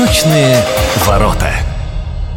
Восточные ворота.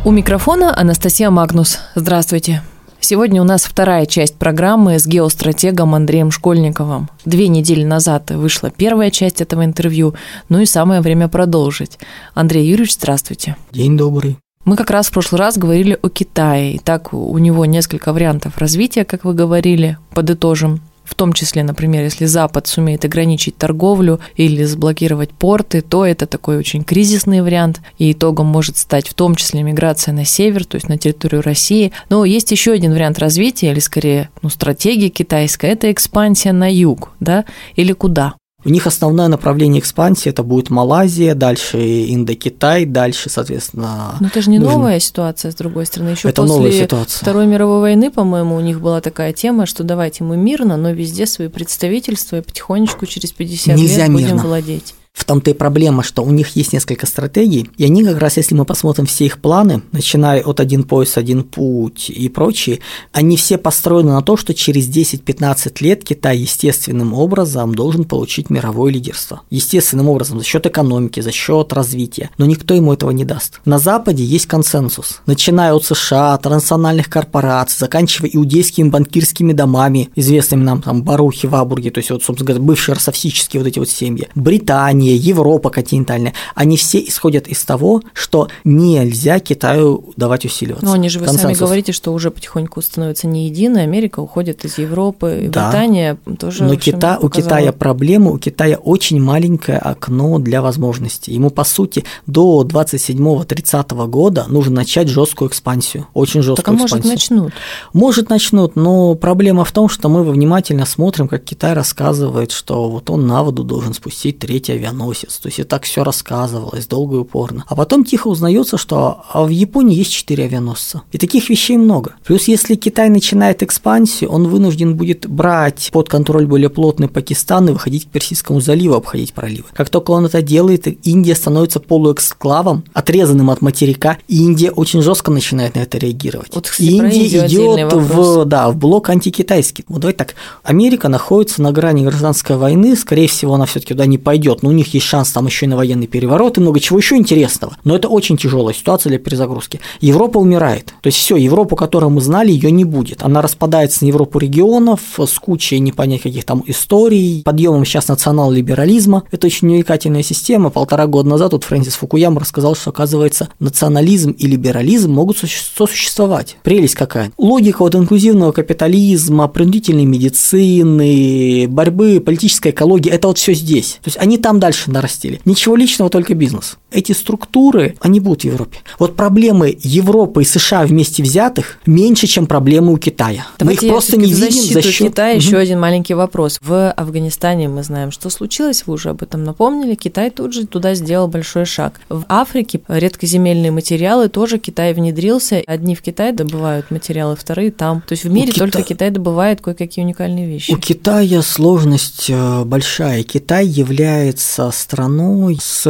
У микрофона Анастасия Магнус. Здравствуйте. Сегодня у нас вторая часть программы с геостратегом Андреем Школьниковым. Две недели назад вышла первая часть этого интервью, ну и самое время продолжить. Андрей Юрьевич, здравствуйте. День добрый. Мы как раз в прошлый раз говорили о Китае. И так у него несколько вариантов развития, как вы говорили, подытожим в том числе, например, если Запад сумеет ограничить торговлю или заблокировать порты, то это такой очень кризисный вариант, и итогом может стать в том числе миграция на север, то есть на территорию России. Но есть еще один вариант развития, или скорее ну, стратегия китайская, это экспансия на юг, да, или куда? У них основное направление экспансии это будет Малайзия, дальше Индокитай, дальше, соответственно. Но это же не нужно... новая ситуация, с другой стороны. Еще это после новая ситуация. Второй мировой войны, по-моему, у них была такая тема, что давайте мы мирно, но везде свои представительства и потихонечку через 50 Нельзя лет мирно. будем владеть. Том-то и проблема, что у них есть несколько стратегий, и они как раз, если мы посмотрим все их планы, начиная от «Один пояс, один путь» и прочие, они все построены на то, что через 10-15 лет Китай естественным образом должен получить мировое лидерство. Естественным образом, за счет экономики, за счет развития. Но никто ему этого не даст. На Западе есть консенсус. Начиная от США, транснациональных корпораций, заканчивая иудейскими банкирскими домами, известными нам там Барухи, Вабурги, то есть вот, собственно говоря, бывшие расовсические вот эти вот семьи, Британия, Европа континентальная, они все исходят из того, что нельзя Китаю давать усиливаться. Но они же вы Консенсус. сами говорите, что уже потихоньку становится не единой, Америка уходит из Европы, да. Британия тоже. Но Кита, у Китая проблема, у Китая очень маленькое окно для возможностей. Ему, по сути, до 27-30 года нужно начать жесткую экспансию, очень жесткую так, а экспансию. может начнут? Может начнут, но проблема в том, что мы внимательно смотрим, как Китай рассказывает, что вот он на воду должен спустить третий авианосец авианосец. То есть и так все рассказывалось долго и упорно. А потом тихо узнается, что а в Японии есть четыре авианосца. И таких вещей много. Плюс если Китай начинает экспансию, он вынужден будет брать под контроль более плотный Пакистан и выходить к Персидскому заливу, обходить проливы. Как только он это делает, Индия становится полуэксклавом, отрезанным от материка, и Индия очень жестко начинает на это реагировать. Вот, кстати, Индия идет в, да, в блок антикитайский. Вот давайте так. Америка находится на грани гражданской войны, скорее всего, она все-таки туда не пойдет, но у них есть шанс там еще и на военный переворот и много чего еще интересного. Но это очень тяжелая ситуация для перезагрузки. Европа умирает. То есть все, Европу, которую мы знали, ее не будет. Она распадается на Европу регионов с кучей не понять каких там историй, подъемом сейчас национал-либерализма. Это очень увлекательная система. Полтора года назад вот Фрэнсис Фукуяма рассказал, что оказывается национализм и либерализм могут сосуществовать. Прелесть какая. Логика вот инклюзивного капитализма, принудительной медицины, борьбы, политической экологии – это вот все здесь. То есть они там дальше нарастили. Ничего личного, только бизнес. Эти структуры, они будут в Европе. Вот проблемы Европы и США вместе взятых меньше, чем проблемы у Китая. Давайте мы их просто не видим за счет... Китая угу. еще один маленький вопрос. В Афганистане мы знаем, что случилось, вы уже об этом напомнили. Китай тут же туда сделал большой шаг. В Африке редкоземельные материалы тоже Китай внедрился. Одни в Китае добывают материалы, вторые там. То есть в мире у только Кита... Китай добывает кое-какие уникальные вещи. У Китая сложность э, большая. Китай является страной с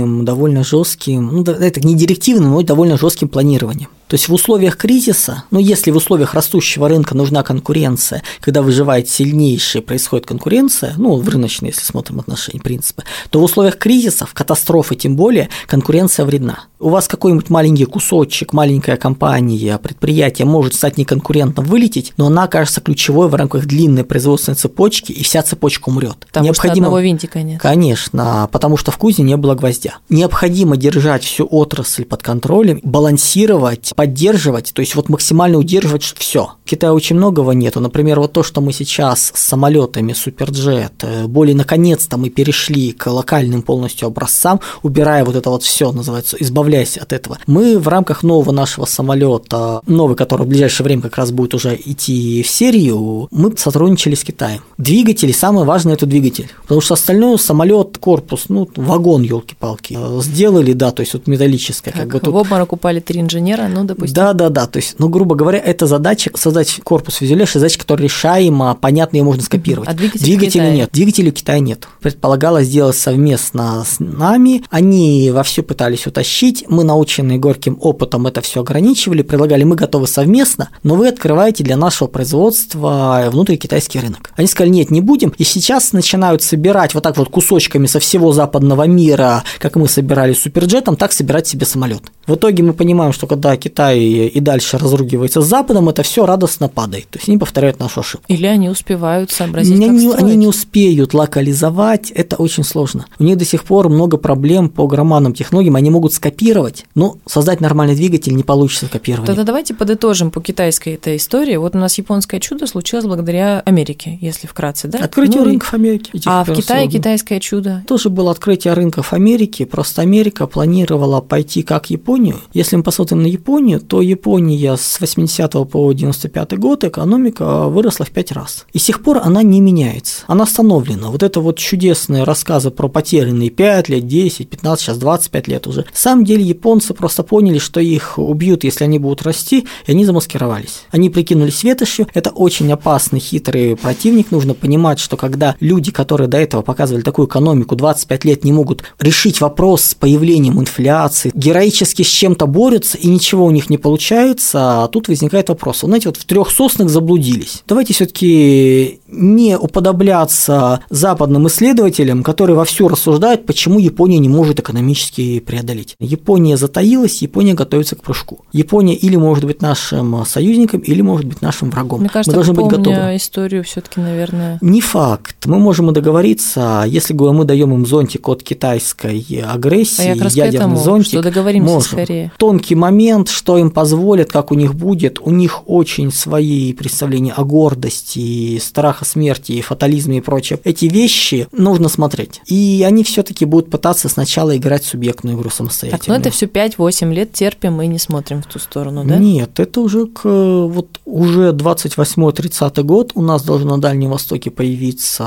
директивным, довольно жестким, ну, это не директивным, но довольно жестким планированием. То есть в условиях кризиса, ну если в условиях растущего рынка нужна конкуренция, когда выживает сильнейший, происходит конкуренция, ну в рыночной, если смотрим отношения, принципы, то в условиях кризисов, катастрофы тем более, конкуренция вредна. У вас какой-нибудь маленький кусочек, маленькая компания, предприятие может стать неконкурентным, вылететь, но она окажется ключевой в рамках длинной производственной цепочки, и вся цепочка умрет. Потому Необходимо... что одного винтика нет. Конечно, потому что в кузе не было гвоздя. Необходимо держать всю отрасль под контролем, балансировать, поддерживать, то есть вот максимально удерживать все. В Китае очень многого нету. Например, вот то, что мы сейчас с самолетами Суперджет, э, более наконец-то мы перешли к локальным полностью образцам, убирая вот это вот все, называется, избавляясь от этого. Мы в рамках нового нашего самолета, новый, который в ближайшее время как раз будет уже идти в серию, мы сотрудничали с Китаем. Двигатели, самое важное это двигатель, потому что остальное самолет, корпус, ну вагон, елки-палки, сделали, да, то есть вот металлическое, как, как бы тут. В обморок упали три инженера, ну да допустим. Да, да, да. То есть, ну, грубо говоря, это задача создать корпус фюзеляж, задача, которая решаема, понятно, ее можно скопировать. А двигатель Двигателя нет. Двигателя у Китая нет. Предполагалось сделать совместно с нами. Они вовсю пытались утащить. Мы, наученные горьким опытом, это все ограничивали, предлагали, мы готовы совместно, но вы открываете для нашего производства внутренний китайский рынок. Они сказали, нет, не будем. И сейчас начинают собирать вот так вот кусочками со всего западного мира, как мы собирали суперджетом, так собирать себе самолет. В итоге мы понимаем, что когда Китай и дальше разругивается с Западом, это все радостно падает. То есть они повторяют нашу ошибку. Или они успевают сообразить, они, как не, строить. они не успеют локализовать, это очень сложно. У них до сих пор много проблем по громадным технологиям, они могут скопировать, но создать нормальный двигатель не получится копировать. Тогда давайте подытожим по китайской этой истории. Вот у нас японское чудо случилось благодаря Америке, если вкратце, да? Открытие Ну рынков Америки. А в Китае китайское чудо. Тоже было открытие рынков Америки, просто Америка планировала пойти как Японию. Если мы посмотрим на Японию, то Япония с 80 по 95 год экономика выросла в 5 раз. И с тех пор она не меняется, она остановлена. Вот это вот чудесные рассказы про потерянные 5 лет, 10, 15, сейчас 25 лет уже. На самом деле японцы просто поняли, что их убьют, если они будут расти, и они замаскировались. Они прикинулись ветошью, это очень опасный, хитрый противник, нужно понимать, что когда люди, которые до этого показывали такую экономику, 25 лет не могут решить вопрос с появлением инфляции, героически с чем-то борются, и ничего них не получается, а тут возникает вопрос. Вот Знаете, вот в трех соснах заблудились. Давайте все-таки не уподобляться западным исследователям, которые вовсю рассуждают, почему Япония не может экономически преодолеть. Япония затаилась, Япония готовится к прыжку. Япония или может быть нашим союзником, или может быть нашим врагом. Мне кажется, Мы должны быть готовы. историю все таки наверное... Не факт. Мы можем и договориться, если мы даем им зонтик от китайской агрессии, А я ядерный этому, зонтик. что договоримся можем. скорее. Тонкий момент, что им позволят, как у них будет. У них очень свои представления о гордости, страха смерти, фатализме и прочее. Эти вещи нужно смотреть. И они все-таки будут пытаться сначала играть субъектную игру самостоятельно. Так, ну это все 5-8 лет терпим и не смотрим в ту сторону, да? Нет, это уже к вот уже 28-30 год у нас должно на Дальнем Востоке появиться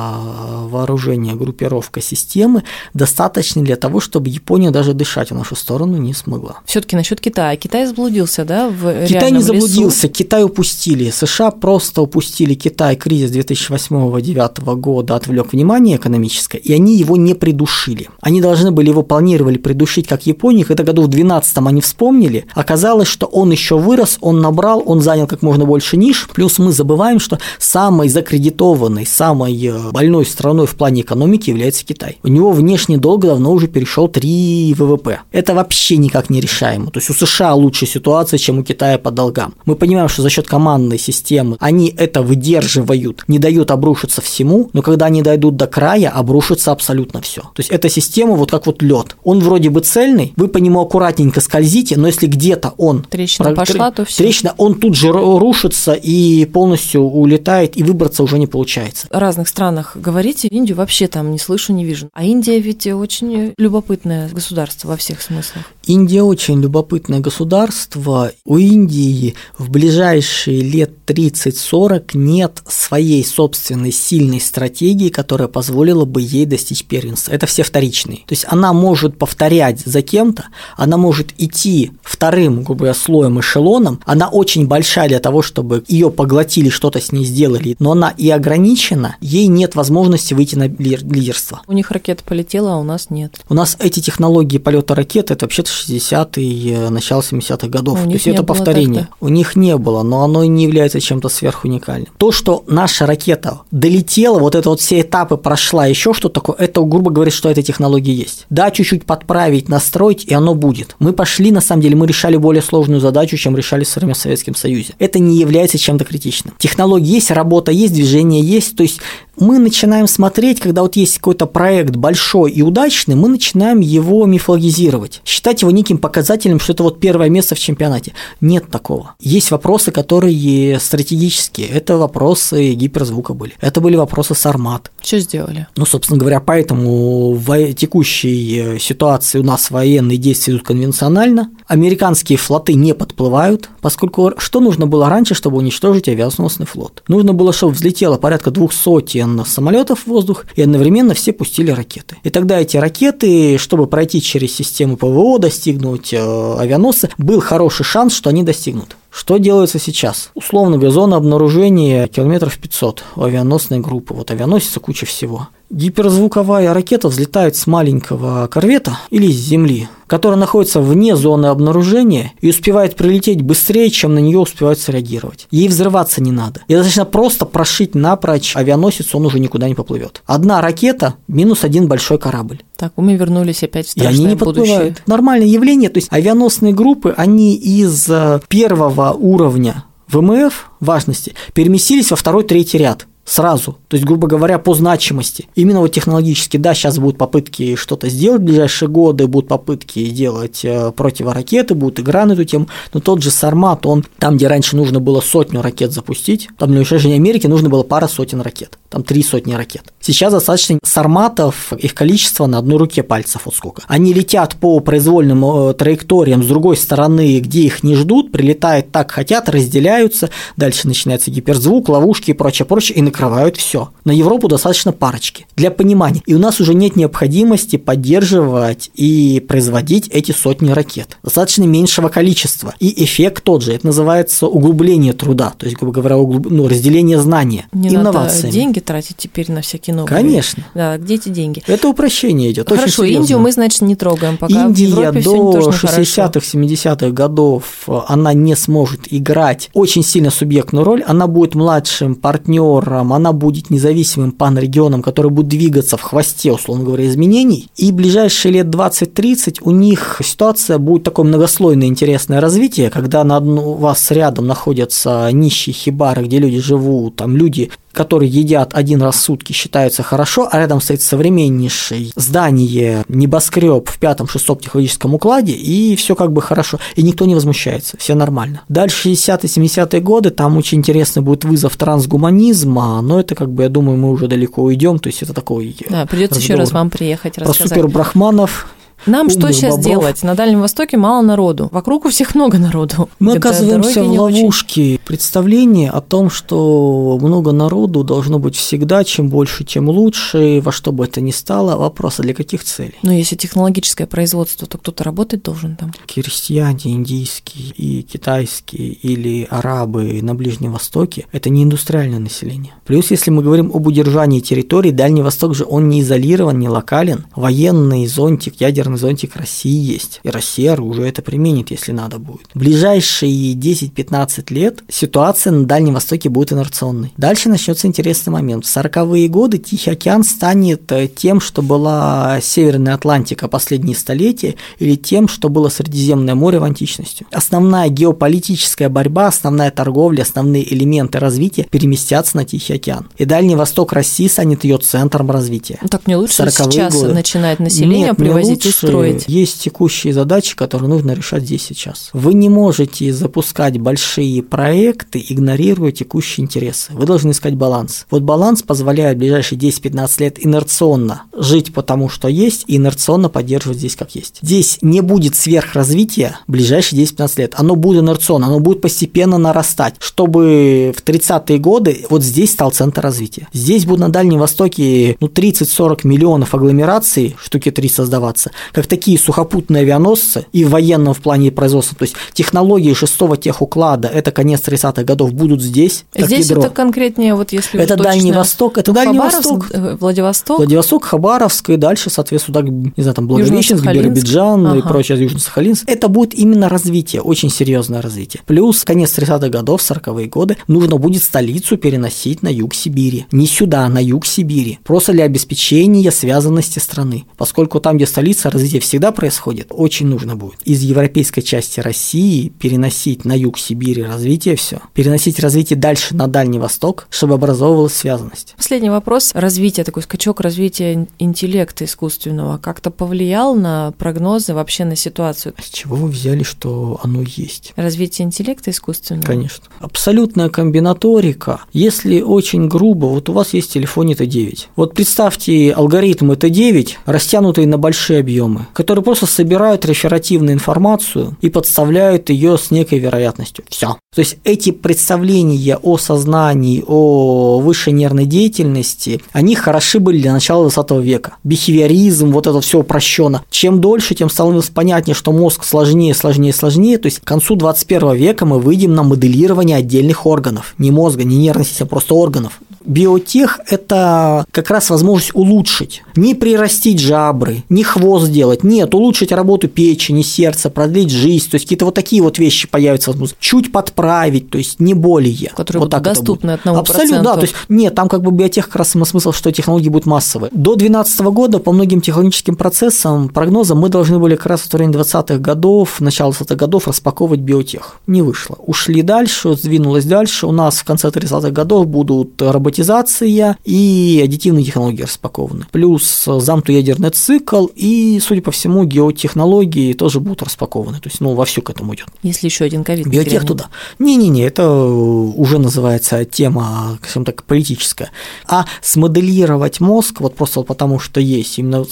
вооружение, группировка системы, достаточно для того, чтобы Япония даже дышать в нашу сторону не смогла. Все-таки насчет Китая. Китай заблудился, да, в Китай не реальном лесу? заблудился, Китай упустили. США просто упустили Китай. Кризис 2008-2009 года отвлек внимание экономическое, и они его не придушили. Они должны были его планировали придушить как Японию, когда году в 12 они вспомнили. Оказалось, что он еще вырос, он набрал, он занял как можно больше ниш. Плюс мы забываем, что самой закредитованной, самой э, больной страной в плане экономики является Китай. У него внешний долг давно уже перешел 3 ВВП. Это вообще никак не решаемо. То есть у США лучше ситуация, чем у Китая по долгам. Мы понимаем, что за счет командной системы они это выдерживают, не дают обрушиться всему, но когда они дойдут до края, обрушится абсолютно все. То есть эта система вот как вот лед. Он вроде бы цельный, вы по нему аккуратненько скользите, но если где-то он Трещина Про- пошла, то все. Трещина, он тут же ру- рушится и полностью улетает, и выбраться уже не получается. В разных странах говорите, Индию вообще там не слышу, не вижу. А Индия ведь очень любопытное государство во всех смыслах. Индия очень любопытное государство. У Индии в ближайшие лет 30-40 нет своей собственной сильной стратегии, которая позволила бы ей достичь первенства. Это все вторичные. То есть она может повторять за кем-то, она может идти вторым, грубо говоря, слоем, эшелоном, она очень большая для того, чтобы ее поглотили, что-то с ней сделали, но она и ограничена, ей нет возможности выйти на лидер- лидерство. У них ракета полетела, а у нас нет. У нас эти технологии полета ракет это вообще-то 60-е, начало 70-х годов. У То есть это повторение. тогда. У них не было, но оно и не является чем-то сверхуникальным. То, что наша ракета долетела, вот это вот все этапы прошла, еще что такое, это, грубо говоря, что эта технология есть. Да, чуть-чуть подправить, настроить, и оно будет. Мы пошли, на самом деле, мы решали более сложную задачу, чем решали в современном Советском Союзе. Это не является чем-то критичным. Технология есть, работа есть, движение есть, то есть мы начинаем смотреть, когда вот есть какой-то проект большой и удачный, мы начинаем его мифологизировать, считать его неким показателем, что это вот первое место в чемпионате. Нет такого. Есть вопросы, которые стратегические. Это вопросы гиперзвука были. Это были вопросы Сармат. Что сделали? Ну, собственно говоря, поэтому в текущей э, ситуации у нас военные действия идут конвенционально. Американские флоты не подплывают, поскольку что нужно было раньше, чтобы уничтожить авианосный флот? Нужно было, чтобы взлетело порядка двух сотен одновременно самолетов в воздух и одновременно все пустили ракеты. И тогда эти ракеты, чтобы пройти через систему ПВО, достигнуть э, авианосца, был хороший шанс, что они достигнут. Что делается сейчас? Условно зона обнаружения километров 500 у авианосной группы. Вот авианосится куча всего. Гиперзвуковая ракета взлетает с маленького корвета или с земли, которая находится вне зоны обнаружения и успевает прилететь быстрее, чем на нее успевают среагировать. Ей взрываться не надо. И достаточно просто прошить напрочь авианосец, он уже никуда не поплывет. Одна ракета минус один большой корабль. Так, мы вернулись опять в страшное И они не будущее. подплывают. Нормальное явление. То есть авианосные группы, они из э, первого уровня ВМФ важности переместились во второй, третий ряд сразу, то есть, грубо говоря, по значимости. Именно вот технологически, да, сейчас будут попытки что-то сделать в ближайшие годы, будут попытки делать э, противоракеты, будут игра на эту тему, но тот же Сармат, он там, где раньше нужно было сотню ракет запустить, там для уничтожения Америки нужно было пара сотен ракет, там три сотни ракет. Сейчас достаточно Сарматов, их количество на одной руке пальцев, вот сколько. Они летят по произвольным э, траекториям с другой стороны, где их не ждут, прилетают так хотят, разделяются, дальше начинается гиперзвук, ловушки и прочее, прочее, и накрывают все. На Европу достаточно парочки. Для понимания. И у нас уже нет необходимости поддерживать и производить эти сотни ракет. Достаточно меньшего количества. И эффект тот же. Это называется углубление труда. То есть, грубо говоря, углуб... ну, разделение знания. Не инновациями. надо деньги тратить теперь на всякие новые. Конечно. Да, где эти деньги? Это упрощение идет. Хорошо. Индию мы, значит, не трогаем, пока Индия до тоже хорошо. 60-х, 70-х годов э, она не сможет играть очень сильно субъектную роль, она будет младшим партнером, она будет независимым панрегионом, который будет двигаться в хвосте, условно говоря, изменений. И ближайшие лет 20-30 у них ситуация будет такое многослойное интересное развитие, когда на одну, у вас рядом находятся нищие хибары, где люди живут, там люди которые едят один раз в сутки, считаются хорошо, а рядом стоит современнейшее здание, небоскреб в пятом-шестом технологическом укладе, и все как бы хорошо, и никто не возмущается, все нормально. Дальше 60-70-е годы, там очень интересный будет вызов трансгуманизма, но это как бы, я думаю, мы уже далеко уйдем, то есть это такой Да, придется еще раз вам приехать про рассказать. супербрахманов, Нам что сейчас бобров. делать? На Дальнем Востоке мало народу. Вокруг у всех много народу. Мы Где-то оказываемся в ловушке представления о том, что много народу должно быть всегда, чем больше, тем лучше, во что бы это ни стало. Вопрос, а для каких целей? Но если технологическое производство, то кто-то работать должен там. Крестьяне индийские и китайские или арабы на Ближнем Востоке – это не индустриальное население. Плюс, если мы говорим об удержании территорий, Дальний Восток же он не изолирован, не локален. Военный зонтик, ядерный зонтик России есть. И Россия оружие это применит, если надо будет. В ближайшие 10-15 лет ситуация на Дальнем Востоке будет инерционной. Дальше начнется интересный момент. В 40-е годы Тихий океан станет э, тем, что была Северная Атлантика последние столетия, или тем, что было Средиземное море в античности. Основная геополитическая борьба, основная торговля, основные элементы развития переместятся на Тихий океан. И Дальний Восток России станет ее центром развития. Так не лучше 40-е сейчас годы. начинать население Нет, не привозить лучше. Строить. Есть текущие задачи, которые нужно решать здесь сейчас. Вы не можете запускать большие проекты, игнорируя текущие интересы. Вы должны искать баланс. Вот баланс позволяет в ближайшие 10-15 лет инерционно жить потому, что есть, и инерционно поддерживать здесь как есть. Здесь не будет сверхразвития в ближайшие 10-15 лет. Оно будет инерционно, оно будет постепенно нарастать, чтобы в 30-е годы вот здесь стал центр развития. Здесь будут на Дальнем Востоке ну, 30-40 миллионов агломераций, штуки 3 создаваться, как такие сухопутные авианосцы и в военном в плане производства. То есть технологии шестого техуклада, это конец 30-х годов, будут здесь, как Здесь ядро. это конкретнее, вот если Это точно- Дальний Восток, это Дальний Хабаровск, Восток. э, Владивосток. Владивосток, Хабаровск и дальше, соответственно, так, не знаю, там Благовещенск. Биробиджан и Ага. прочее, Южно-Сахалинск. Это будет именно развитие, очень серьезное развитие. Плюс конец 30-х годов, 40-е годы, нужно будет столицу переносить на юг Сибири. Не сюда, а на юг Сибири. Просто для обеспечения связанности страны. Поскольку там, где столица, развитие всегда происходит, очень нужно будет из европейской части России переносить на юг Сибири развитие все, переносить развитие дальше на Дальний Восток, чтобы образовывалась связанность. Последний вопрос. Развитие, такой скачок развития интеллекта искусственного как-то повлиял на прогнозы, вообще на ситуацию? С чего вы взяли, что оно есть? Развитие интеллекта искусственного? Конечно. Абсолютная комбинаторика. Если очень грубо, вот у вас есть в телефоне Т9. Вот представьте алгоритм Т9, растянутый на большие объемы. Приемы, которые просто собирают реферативную информацию и подставляют ее с некой вероятностью. Все. То есть эти представления о сознании, о высшей нервной деятельности, они хороши были для начала 20 века. Бихевиоризм, вот это все упрощенно. Чем дольше, тем становилось понятнее, что мозг сложнее, сложнее, сложнее. То есть к концу 21 века мы выйдем на моделирование отдельных органов. Не мозга, не нервной системы, просто органов. Биотех – это как раз возможность улучшить. Не прирастить жабры, не хвост сделать. Нет, улучшить работу печени, сердца, продлить жизнь. То есть какие-то вот такие вот вещи появятся. Чуть подправить, то есть не более. Которые вот так доступны одному Абсолютно, да. То есть нет, там как бы биотех как раз смысл, что технологии будут массовые. До 2012 года по многим технологическим процессам, прогнозам мы должны были как раз в районе 20-х годов, начало 20-х годов распаковывать биотех. Не вышло. Ушли дальше, сдвинулось дальше. У нас в конце 30-х годов будут работать роботизация и аддитивные технологии распакованы. Плюс замкнутый ядерный цикл и, судя по всему, геотехнологии тоже будут распакованы. То есть, ну, вовсю к этому идет. Если еще один ковид. Биотех туда. Не-не-не, это уже называется тема, скажем так, политическая. А смоделировать мозг, вот просто потому что есть именно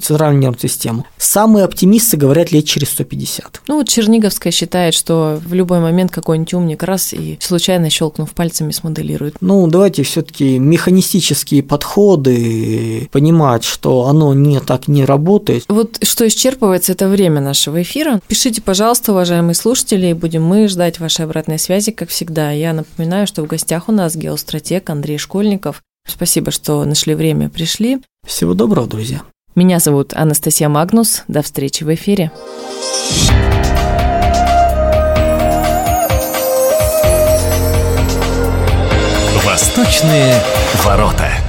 центральную нервную систему, самые оптимисты говорят лет через 150. Ну, вот Черниговская считает, что в любой момент какой-нибудь умник раз и случайно щелкнув пальцами смоделирует. Ну, давайте все все-таки механистические подходы, понимать, что оно не так не работает. Вот что исчерпывается, это время нашего эфира. Пишите, пожалуйста, уважаемые слушатели, и будем мы ждать вашей обратной связи, как всегда. Я напоминаю, что в гостях у нас геостратег Андрей Школьников. Спасибо, что нашли время, пришли. Всего доброго, друзья. Меня зовут Анастасия Магнус. До встречи в эфире. Восточные ворота.